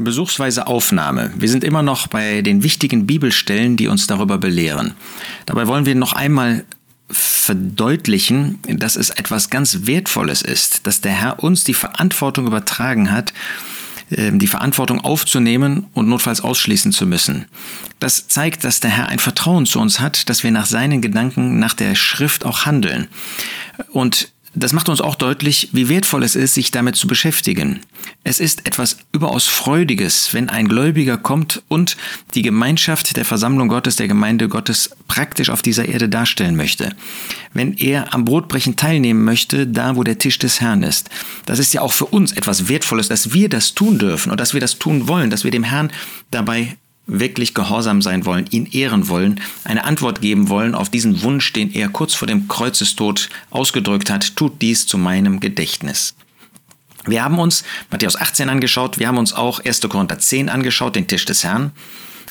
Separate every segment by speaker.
Speaker 1: Besuchsweise Aufnahme. Wir sind immer noch bei den wichtigen Bibelstellen, die uns darüber belehren. Dabei wollen wir noch einmal verdeutlichen, dass es etwas ganz Wertvolles ist, dass der Herr uns die Verantwortung übertragen hat, ähm, die Verantwortung aufzunehmen und notfalls ausschließen zu müssen. Das zeigt, dass der Herr ein Vertrauen zu uns hat, dass wir nach seinen Gedanken, nach der Schrift auch handeln. Und das macht uns auch deutlich, wie wertvoll es ist, sich damit zu beschäftigen. Es ist etwas überaus Freudiges, wenn ein Gläubiger kommt und die Gemeinschaft der Versammlung Gottes, der Gemeinde Gottes praktisch auf dieser Erde darstellen möchte. Wenn er am Brotbrechen teilnehmen möchte, da wo der Tisch des Herrn ist. Das ist ja auch für uns etwas Wertvolles, dass wir das tun dürfen und dass wir das tun wollen, dass wir dem Herrn dabei wirklich gehorsam sein wollen, ihn ehren wollen, eine Antwort geben wollen auf diesen Wunsch, den er kurz vor dem Kreuzestod ausgedrückt hat, tut dies zu meinem Gedächtnis. Wir haben uns Matthäus 18 angeschaut, wir haben uns auch 1. Korinther 10 angeschaut, den Tisch des Herrn.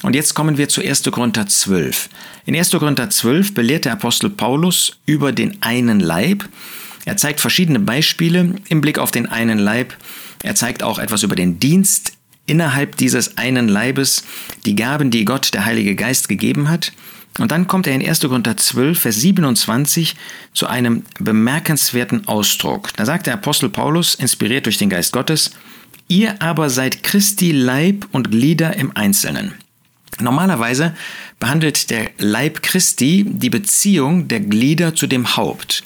Speaker 1: Und jetzt kommen wir zu 1. Korinther 12. In 1. Korinther 12 belehrt der Apostel Paulus über den einen Leib. Er zeigt verschiedene Beispiele im Blick auf den einen Leib. Er zeigt auch etwas über den Dienst innerhalb dieses einen Leibes die Gaben, die Gott, der Heilige Geist, gegeben hat. Und dann kommt er in 1. Korinther 12, Vers 27 zu einem bemerkenswerten Ausdruck. Da sagt der Apostel Paulus, inspiriert durch den Geist Gottes, Ihr aber seid Christi Leib und Glieder im Einzelnen. Normalerweise behandelt der Leib Christi die Beziehung der Glieder zu dem Haupt.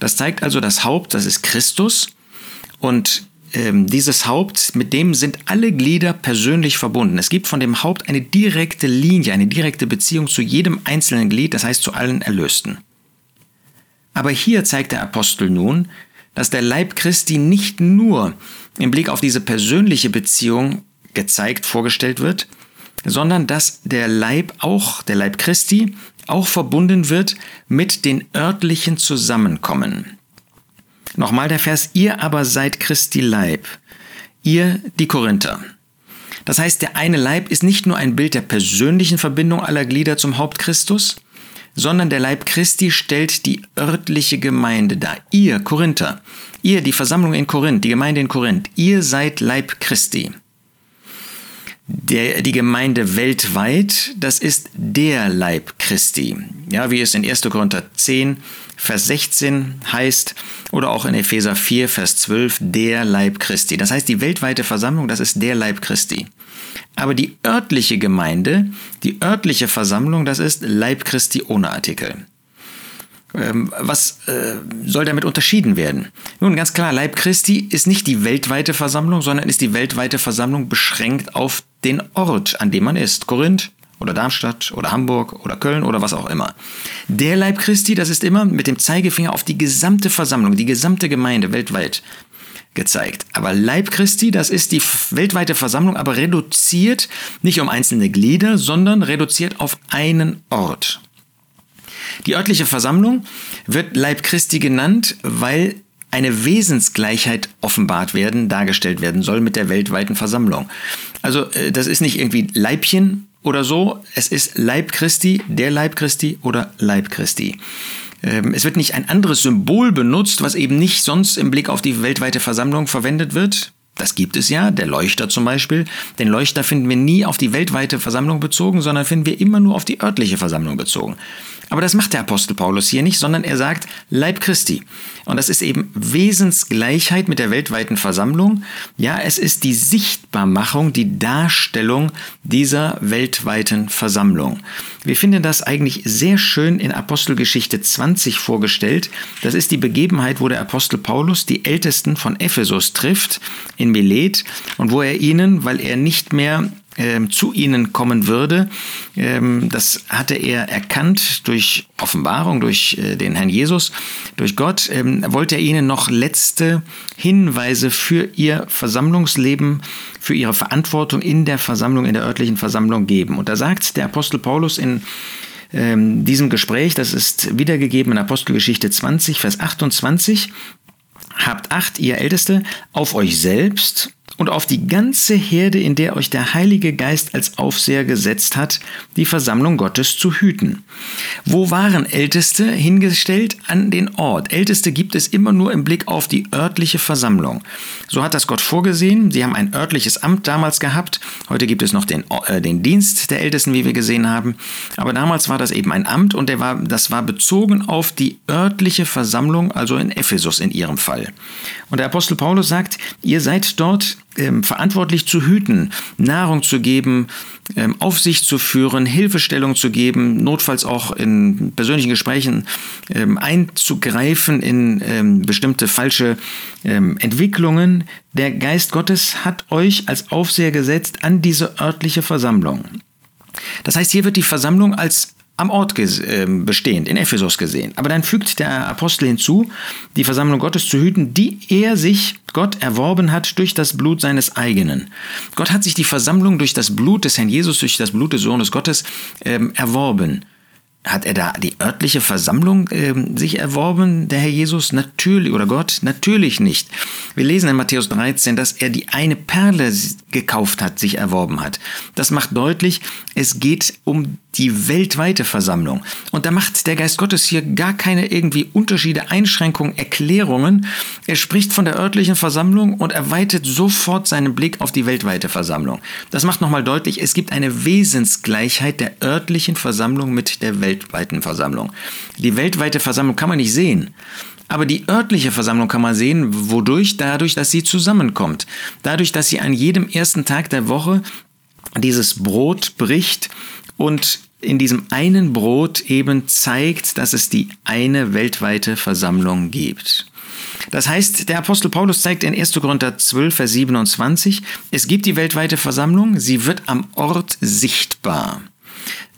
Speaker 1: Das zeigt also das Haupt, das ist Christus. Und ähm, dieses Haupt, mit dem sind alle Glieder persönlich verbunden. Es gibt von dem Haupt eine direkte Linie, eine direkte Beziehung zu jedem einzelnen Glied, das heißt zu allen Erlösten. Aber hier zeigt der Apostel nun, dass der Leib Christi nicht nur im Blick auf diese persönliche Beziehung gezeigt, vorgestellt wird, sondern dass der Leib auch, der Leib Christi, auch verbunden wird mit den örtlichen Zusammenkommen. Nochmal der Vers, ihr aber seid Christi Leib, ihr die Korinther. Das heißt, der eine Leib ist nicht nur ein Bild der persönlichen Verbindung aller Glieder zum Haupt Christus, sondern der Leib Christi stellt die örtliche Gemeinde dar. Ihr Korinther, ihr die Versammlung in Korinth, die Gemeinde in Korinth, ihr seid Leib Christi. Der, die Gemeinde weltweit, das ist der Leib Christi. Ja, wie es in 1. Korinther 10, Vers 16 heißt, oder auch in Epheser 4, Vers 12, der Leib Christi. Das heißt, die weltweite Versammlung, das ist der Leib Christi. Aber die örtliche Gemeinde, die örtliche Versammlung, das ist Leib Christi ohne Artikel. Ähm, was äh, soll damit unterschieden werden? Nun, ganz klar, Leib Christi ist nicht die weltweite Versammlung, sondern ist die weltweite Versammlung beschränkt auf den Ort, an dem man ist. Korinth oder Darmstadt oder Hamburg oder Köln oder was auch immer. Der Leib Christi, das ist immer mit dem Zeigefinger auf die gesamte Versammlung, die gesamte Gemeinde weltweit gezeigt. Aber Leib Christi, das ist die weltweite Versammlung, aber reduziert nicht um einzelne Glieder, sondern reduziert auf einen Ort. Die örtliche Versammlung wird Leib Christi genannt, weil eine Wesensgleichheit offenbart werden, dargestellt werden soll mit der weltweiten Versammlung. Also äh, das ist nicht irgendwie Leibchen oder so, es ist Leib Christi, der Leib Christi oder Leib Christi. Ähm, es wird nicht ein anderes Symbol benutzt, was eben nicht sonst im Blick auf die weltweite Versammlung verwendet wird. Das gibt es ja, der Leuchter zum Beispiel. Den Leuchter finden wir nie auf die weltweite Versammlung bezogen, sondern finden wir immer nur auf die örtliche Versammlung bezogen. Aber das macht der Apostel Paulus hier nicht, sondern er sagt Leib Christi. Und das ist eben Wesensgleichheit mit der weltweiten Versammlung. Ja, es ist die Sichtbarmachung, die Darstellung dieser weltweiten Versammlung. Wir finden das eigentlich sehr schön in Apostelgeschichte 20 vorgestellt. Das ist die Begebenheit, wo der Apostel Paulus die Ältesten von Ephesus trifft in Milet und wo er ihnen, weil er nicht mehr ähm, zu ihnen kommen würde. Ähm, das hatte er erkannt durch Offenbarung, durch äh, den Herrn Jesus, durch Gott. Ähm, wollte er ihnen noch letzte Hinweise für ihr Versammlungsleben, für ihre Verantwortung in der Versammlung, in der örtlichen Versammlung geben. Und da sagt der Apostel Paulus in diesem Gespräch, das ist wiedergegeben in Apostelgeschichte 20, Vers 28, Habt Acht, ihr Älteste, auf euch selbst und auf die ganze Herde, in der euch der Heilige Geist als Aufseher gesetzt hat, die Versammlung Gottes zu hüten. Wo waren Älteste hingestellt? An den Ort. Älteste gibt es immer nur im Blick auf die örtliche Versammlung. So hat das Gott vorgesehen. Sie haben ein örtliches Amt damals gehabt. Heute gibt es noch den, äh, den Dienst der Ältesten, wie wir gesehen haben. Aber damals war das eben ein Amt und der war, das war bezogen auf die örtliche Versammlung, also in Ephesus in ihrem Fall. Und der Apostel Paulus sagt, ihr seid dort ähm, verantwortlich zu hüten, Nahrung zu geben, ähm, Aufsicht zu führen, Hilfestellung zu geben, notfalls auch in persönlichen Gesprächen ähm, einzugreifen in ähm, bestimmte falsche ähm, Entwicklungen. Der Geist Gottes hat euch als Aufseher gesetzt an diese örtliche Versammlung. Das heißt, hier wird die Versammlung als am Ort ähm, bestehend, in Ephesus gesehen. Aber dann fügt der Apostel hinzu, die Versammlung Gottes zu hüten, die er sich, Gott, erworben hat durch das Blut seines eigenen. Gott hat sich die Versammlung durch das Blut des Herrn Jesus, durch das Blut des Sohnes Gottes ähm, erworben. Hat er da die örtliche Versammlung äh, sich erworben, der Herr Jesus? Natürlich, oder Gott? Natürlich nicht. Wir lesen in Matthäus 13, dass er die eine Perle gekauft hat, sich erworben hat. Das macht deutlich, es geht um die weltweite Versammlung. Und da macht der Geist Gottes hier gar keine irgendwie Unterschiede, Einschränkungen, Erklärungen. Er spricht von der örtlichen Versammlung und erweitert sofort seinen Blick auf die weltweite Versammlung. Das macht nochmal deutlich, es gibt eine Wesensgleichheit der örtlichen Versammlung mit der weltweiten Versammlung. Die weltweite Versammlung kann man nicht sehen. Aber die örtliche Versammlung kann man sehen, wodurch? Dadurch, dass sie zusammenkommt. Dadurch, dass sie an jedem ersten Tag der Woche dieses Brot bricht und in diesem einen Brot eben zeigt, dass es die eine weltweite Versammlung gibt. Das heißt, der Apostel Paulus zeigt in 1. Korinther 12, Vers 27, es gibt die weltweite Versammlung, sie wird am Ort sichtbar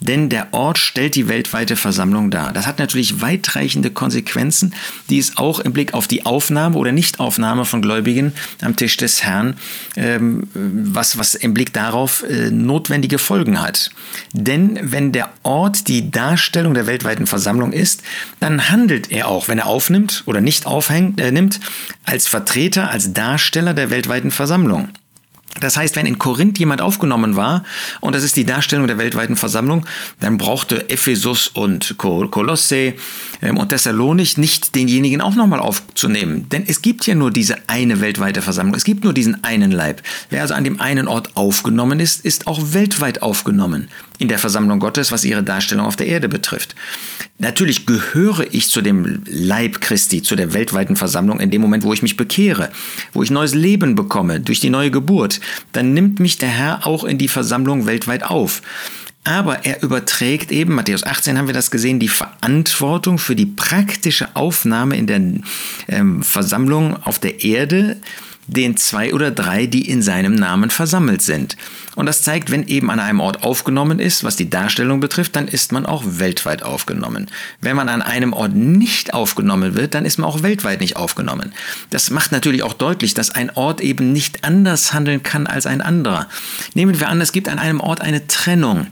Speaker 1: denn der Ort stellt die weltweite Versammlung dar. Das hat natürlich weitreichende Konsequenzen, die es auch im Blick auf die Aufnahme oder Nichtaufnahme von Gläubigen am Tisch des Herrn, ähm, was, was im Blick darauf äh, notwendige Folgen hat. Denn wenn der Ort die Darstellung der weltweiten Versammlung ist, dann handelt er auch, wenn er aufnimmt oder nicht aufhängt, äh, nimmt, als Vertreter, als Darsteller der weltweiten Versammlung. Das heißt, wenn in Korinth jemand aufgenommen war, und das ist die Darstellung der weltweiten Versammlung, dann brauchte Ephesus und Kolosse ähm, und Thessalonik nicht denjenigen auch nochmal aufzunehmen. Denn es gibt ja nur diese eine weltweite Versammlung, es gibt nur diesen einen Leib. Wer also an dem einen Ort aufgenommen ist, ist auch weltweit aufgenommen in der Versammlung Gottes, was ihre Darstellung auf der Erde betrifft. Natürlich gehöre ich zu dem Leib Christi, zu der weltweiten Versammlung in dem Moment, wo ich mich bekehre, wo ich neues Leben bekomme durch die neue Geburt. Dann nimmt mich der Herr auch in die Versammlung weltweit auf. Aber er überträgt eben, Matthäus 18 haben wir das gesehen, die Verantwortung für die praktische Aufnahme in der ähm, Versammlung auf der Erde den zwei oder drei, die in seinem Namen versammelt sind. Und das zeigt, wenn eben an einem Ort aufgenommen ist, was die Darstellung betrifft, dann ist man auch weltweit aufgenommen. Wenn man an einem Ort nicht aufgenommen wird, dann ist man auch weltweit nicht aufgenommen. Das macht natürlich auch deutlich, dass ein Ort eben nicht anders handeln kann als ein anderer. Nehmen wir an, es gibt an einem Ort eine Trennung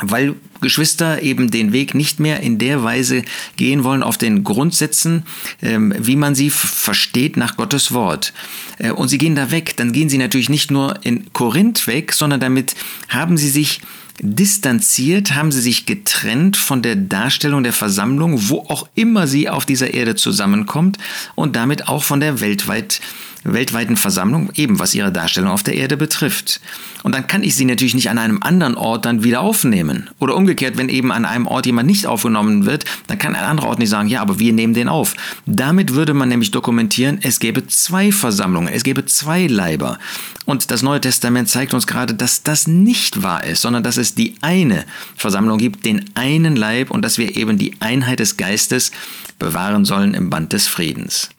Speaker 1: weil Geschwister eben den Weg nicht mehr in der Weise gehen wollen auf den Grundsätzen, ähm, wie man sie versteht nach Gottes Wort. Äh, und sie gehen da weg. Dann gehen sie natürlich nicht nur in Korinth weg, sondern damit haben sie sich distanziert, haben sie sich getrennt von der Darstellung der Versammlung, wo auch immer sie auf dieser Erde zusammenkommt und damit auch von der weltweit weltweiten Versammlung, eben was ihre Darstellung auf der Erde betrifft. Und dann kann ich sie natürlich nicht an einem anderen Ort dann wieder aufnehmen. Oder umgekehrt, wenn eben an einem Ort jemand nicht aufgenommen wird, dann kann ein anderer Ort nicht sagen, ja, aber wir nehmen den auf. Damit würde man nämlich dokumentieren, es gäbe zwei Versammlungen, es gäbe zwei Leiber. Und das Neue Testament zeigt uns gerade, dass das nicht wahr ist, sondern dass es die eine Versammlung gibt, den einen Leib und dass wir eben die Einheit des Geistes bewahren sollen im Band des Friedens.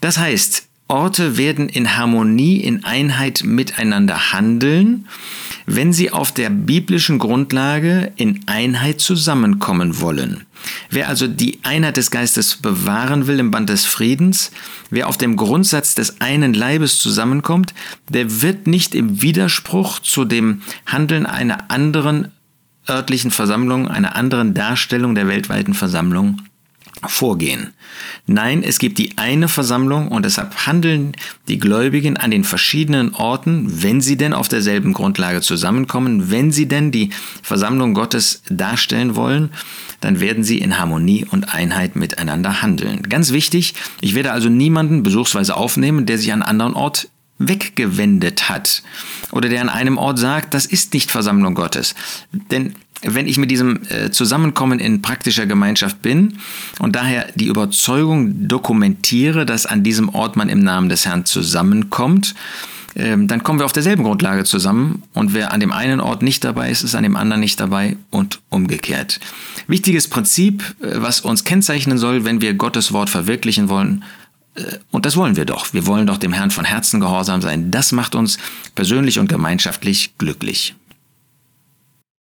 Speaker 1: Das heißt, Orte werden in Harmonie, in Einheit miteinander handeln, wenn sie auf der biblischen Grundlage in Einheit zusammenkommen wollen. Wer also die Einheit des Geistes bewahren will im Band des Friedens, wer auf dem Grundsatz des einen Leibes zusammenkommt, der wird nicht im Widerspruch zu dem Handeln einer anderen örtlichen Versammlung, einer anderen Darstellung der weltweiten Versammlung vorgehen. Nein, es gibt die eine Versammlung und deshalb handeln die Gläubigen an den verschiedenen Orten, wenn sie denn auf derselben Grundlage zusammenkommen, wenn sie denn die Versammlung Gottes darstellen wollen, dann werden sie in Harmonie und Einheit miteinander handeln. Ganz wichtig, ich werde also niemanden besuchsweise aufnehmen, der sich an anderen Ort weggewendet hat oder der an einem Ort sagt, das ist nicht Versammlung Gottes. Denn wenn ich mit diesem äh, Zusammenkommen in praktischer Gemeinschaft bin und daher die Überzeugung dokumentiere, dass an diesem Ort man im Namen des Herrn zusammenkommt, ähm, dann kommen wir auf derselben Grundlage zusammen und wer an dem einen Ort nicht dabei ist, ist an dem anderen nicht dabei und umgekehrt. Wichtiges Prinzip, äh, was uns kennzeichnen soll, wenn wir Gottes Wort verwirklichen wollen, äh, und das wollen wir doch. Wir wollen doch dem Herrn von Herzen gehorsam sein. Das macht uns persönlich und gemeinschaftlich glücklich.